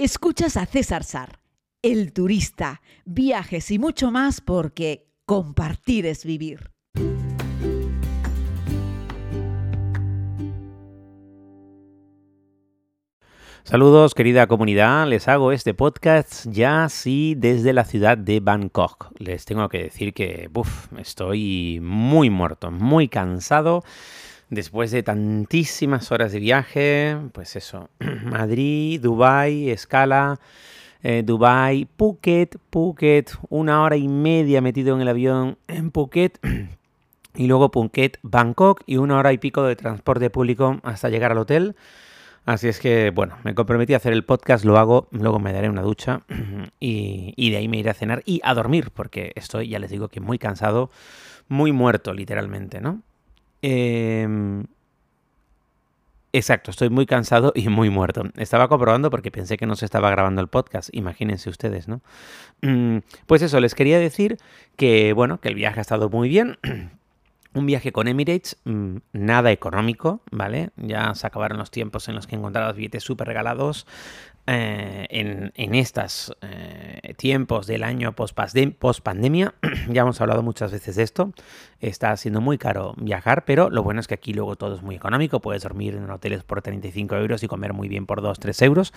Escuchas a César Sar, el turista, viajes y mucho más porque compartir es vivir. Saludos querida comunidad, les hago este podcast ya sí desde la ciudad de Bangkok. Les tengo que decir que estoy muy muerto, muy cansado después de tantísimas horas de viaje. Pues eso, Madrid, Dubai, escala. Eh, Dubai, Phuket, Phuket, una hora y media metido en el avión en Phuket y luego Phuket, Bangkok y una hora y pico de transporte público hasta llegar al hotel. Así es que, bueno, me comprometí a hacer el podcast, lo hago, luego me daré una ducha y, de ahí me iré a cenar y a dormir, porque estoy, ya les digo que muy cansado, muy muerto, literalmente, ¿no? Em, exacto, estoy muy cansado y muy muerto. Estaba comprobando porque pensé que no se estaba grabando el podcast, imagínense ustedes, ¿no? Mm, pues eso, les quería decir que, bueno, que el viaje ha estado muy bien, un viaje con Emirates, mm, nada económico, ¿vale? Ya se acabaron los tiempos en los que encontrabas billetes súper regalados. Eh, en, estos eh, tiempos del año post-pandemia, ya hemos hablado muchas veces de esto, está siendo muy caro viajar, pero lo bueno es que aquí luego todo es muy económico, puedes dormir en hoteles por 35 euros y comer muy bien por 2-3 euros,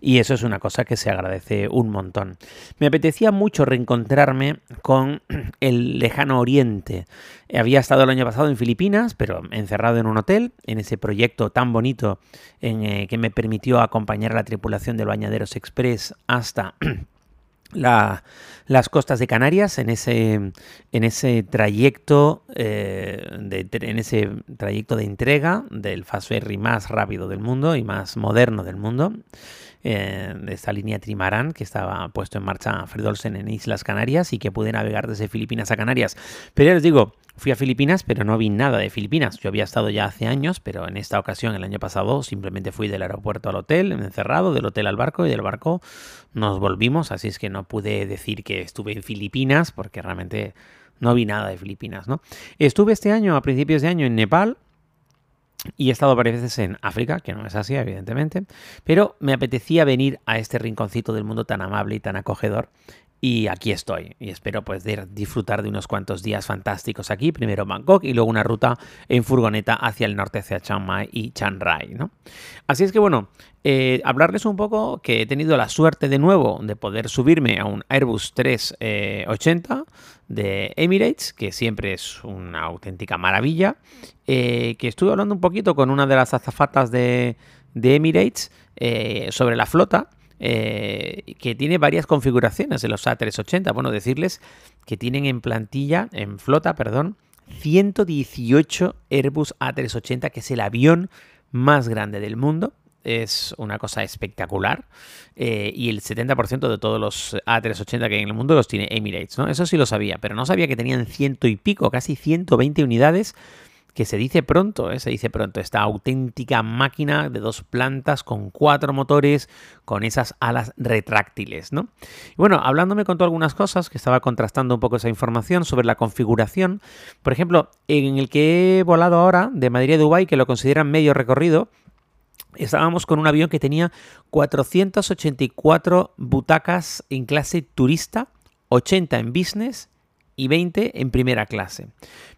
y eso es una cosa que se agradece un montón. Me apetecía mucho reencontrarme con el lejano oriente. Había estado el año pasado en Filipinas, pero encerrado en un hotel, en ese proyecto tan bonito en, eh, que me permitió acompañar a la tripulación del Bañaderos Express hasta las costas de Canarias en ese, en ese trayecto eh, de, en ese trayecto de entrega del fast ferry más rápido del mundo y más moderno del mundo eh, de esta línea Trimarán que estaba puesto en marcha Fredolsen en Islas Canarias y que pude navegar desde Filipinas a Canarias pero ya les digo Fui a Filipinas, pero no vi nada de Filipinas. Yo había estado ya hace años, pero en esta ocasión, el año pasado, simplemente fui del aeropuerto al hotel, encerrado, del hotel al barco y del barco nos volvimos, así es que no pude decir que estuve en Filipinas, porque realmente no vi nada de Filipinas, ¿no? Estuve este año, a principios de año, en Nepal, y he estado varias veces en África, que no es Asia, evidentemente, pero me apetecía venir a este rinconcito del mundo tan amable y tan acogedor y aquí estoy. Y espero poder disfrutar de unos cuantos días fantásticos aquí. Primero Bangkok y luego una ruta en furgoneta hacia el norte, hacia Chiang Mai y Chiang Rai. ¿no? Así es que bueno, eh, hablarles un poco que he tenido la suerte de nuevo de poder subirme a un Airbus 380 eh, de Emirates, que siempre es una auténtica maravilla. Eh, que estuve hablando un poquito con una de las azafatas de, de Emirates sobre la flota eh, que tiene varias configuraciones de los A380. Bueno, decirles que tienen en plantilla, en flota, perdón, 118 Airbus A380, que es el avión más grande del mundo. Es una cosa espectacular. Eh, y el 70% de todos los A380 que hay en el mundo los tiene Emirates, ¿no? Eso sí lo sabía, pero no sabía que tenían ciento y pico, casi 120 unidades que se dice pronto, ¿eh? se dice pronto, esta auténtica máquina de dos plantas con cuatro motores, con esas alas retráctiles, ¿no? Y bueno, hablando me contó algunas cosas, que estaba contrastando un poco esa información sobre la configuración. Por ejemplo, en el que he volado ahora, de Madrid a Dubái, que lo consideran medio recorrido, Estábamos con un avión que tenía 484 butacas en clase turista, 80 en business y 20 en primera clase.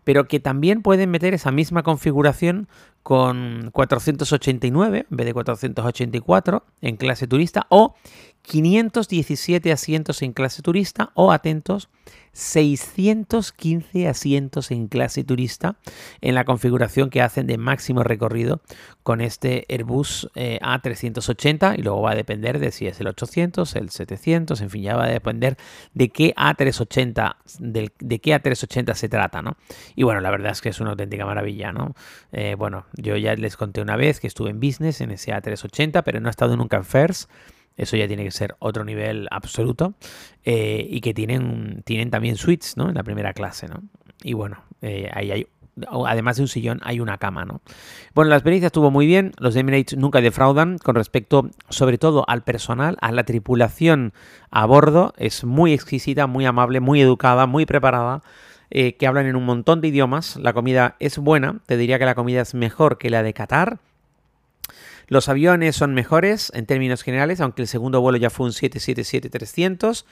Pero que también pueden meter esa misma configuración con 489 en vez de 484 en clase turista o 517 asientos en clase turista o atentos 615 asientos en clase turista en la configuración que hacen de máximo recorrido con este Airbus eh, A380 y luego va a depender de si es el 800, el 700, en fin, ya va a depender de qué A380 de, de qué A380 se trata, ¿no? Y bueno, la verdad es que es una auténtica maravilla, ¿no? Eh, bueno, yo ya les conté una vez que estuve en business en ese A380, pero no he estado nunca en First. Eso ya tiene que ser otro nivel absoluto. Eh, y que tienen, tienen también suites, ¿no? En la primera clase, ¿no? Y bueno, eh, ahí hay además de un sillón, hay una cama, ¿no? Bueno, la experiencia estuvo muy bien, los Emirates nunca defraudan con respecto, sobre todo al personal, a la tripulación a bordo, es muy exquisita, muy amable, muy educada, muy preparada, eh, que hablan en un montón de idiomas, la comida es buena, te diría que la comida es mejor que la de Qatar, Los aviones son mejores en términos generales, aunque el segundo vuelo ya fue un 777-300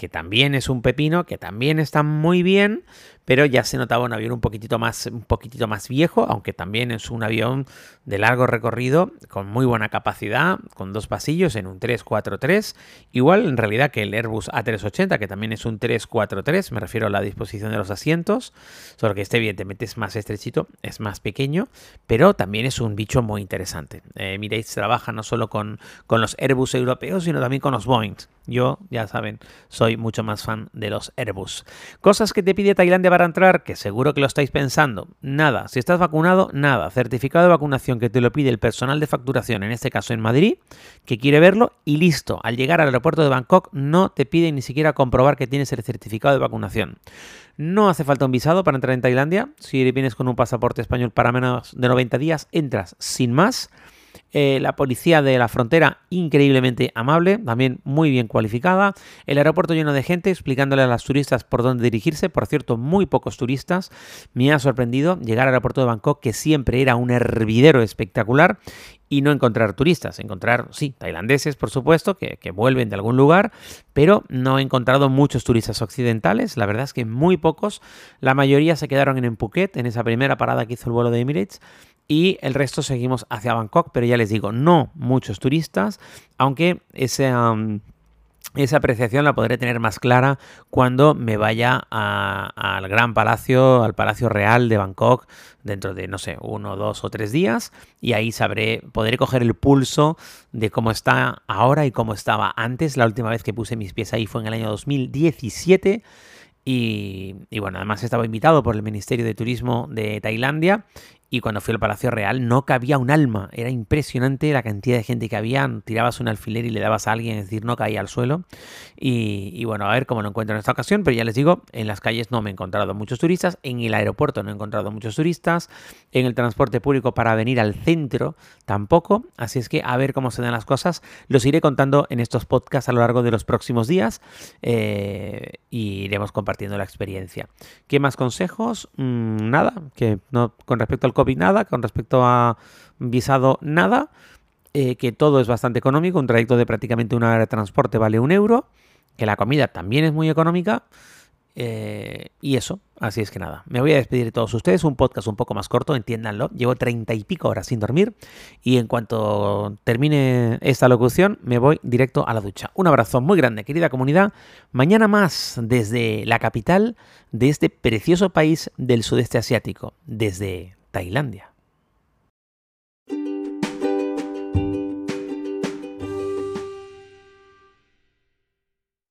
que también es un pepino, que también está muy bien, pero ya se notaba un avión un poquitito más, un poquitito más viejo, aunque también es un avión de largo recorrido, con muy buena capacidad, con dos pasillos en un 343, igual en realidad que el Airbus A380, que también es un 343, me refiero a la disposición de los asientos, solo que este evidentemente es más estrechito, es más pequeño, pero también es un bicho muy interesante. Eh, Miréis trabaja no solo con, con los Airbus europeos, sino también con los Boeing. Yo, ya saben, soy mucho más fan de los Airbus. Cosas que te pide Tailandia para entrar, que seguro que lo estáis pensando. Nada. Si estás vacunado, nada. Certificado de vacunación que te lo pide el personal de facturación, en este caso en Madrid, que quiere verlo y listo. Al llegar al aeropuerto de Bangkok no te piden ni siquiera comprobar que tienes el certificado de vacunación. No hace falta un visado para entrar en Tailandia. Si vienes con un pasaporte español para menos de 90 días, entras sin más. Eh, la policía de la frontera increíblemente amable, también muy bien cualificada. El aeropuerto lleno de gente explicándole a las turistas por dónde dirigirse. Por cierto, muy pocos turistas. Me ha sorprendido llegar al aeropuerto de Bangkok, que siempre era un hervidero espectacular, y no encontrar turistas. Encontrar, sí, tailandeses, por supuesto, que, que, vuelven de algún lugar, pero no he encontrado muchos turistas occidentales. La verdad es que muy pocos. La mayoría se quedaron en Phuket, en esa primera parada que hizo el vuelo de Emirates y el resto seguimos hacia Bangkok, pero ya les digo, no muchos turistas, aunque ese... esa apreciación la podré tener más clara cuando me vaya al gran palacio, al Palacio Real de Bangkok, dentro de, no sé, uno, dos o tres días, y ahí sabré, podré coger el pulso de cómo está ahora y cómo estaba antes. La última vez que puse mis pies ahí fue en el año 2017. Y, y, bueno, además estaba invitado por el Ministerio de Turismo de Tailandia y cuando fui al Palacio Real no cabía un alma. Era impresionante la cantidad de gente que había. Tirabas un alfiler y le dabas a alguien, es decir, no caía al suelo. Y, bueno, a ver cómo lo encuentro en esta ocasión. Pero ya les digo, en las calles no me he encontrado muchos turistas. En el aeropuerto no he encontrado muchos turistas. En el transporte público para venir al centro tampoco. Así es que a ver cómo se dan las cosas. Los iré contando en estos podcasts a lo largo de los próximos días. Eh, y iremos compartiendo la experiencia. ¿Qué más consejos? Mm, nada, que no con respecto al nada, con respecto a visado nada, eh, que todo es bastante económico, un trayecto de prácticamente una hora de transporte vale un euro, que la comida también es muy económica. Eh, y eso, así es que nada, me voy a despedir de todos ustedes, un podcast un poco más corto, entiéndanlo, llevo treinta y pico horas sin dormir y en cuanto termine esta locución me voy directo a la ducha. Un abrazo muy grande, querida comunidad, mañana más desde la capital de este precioso país del sudeste asiático, desde Tailandia.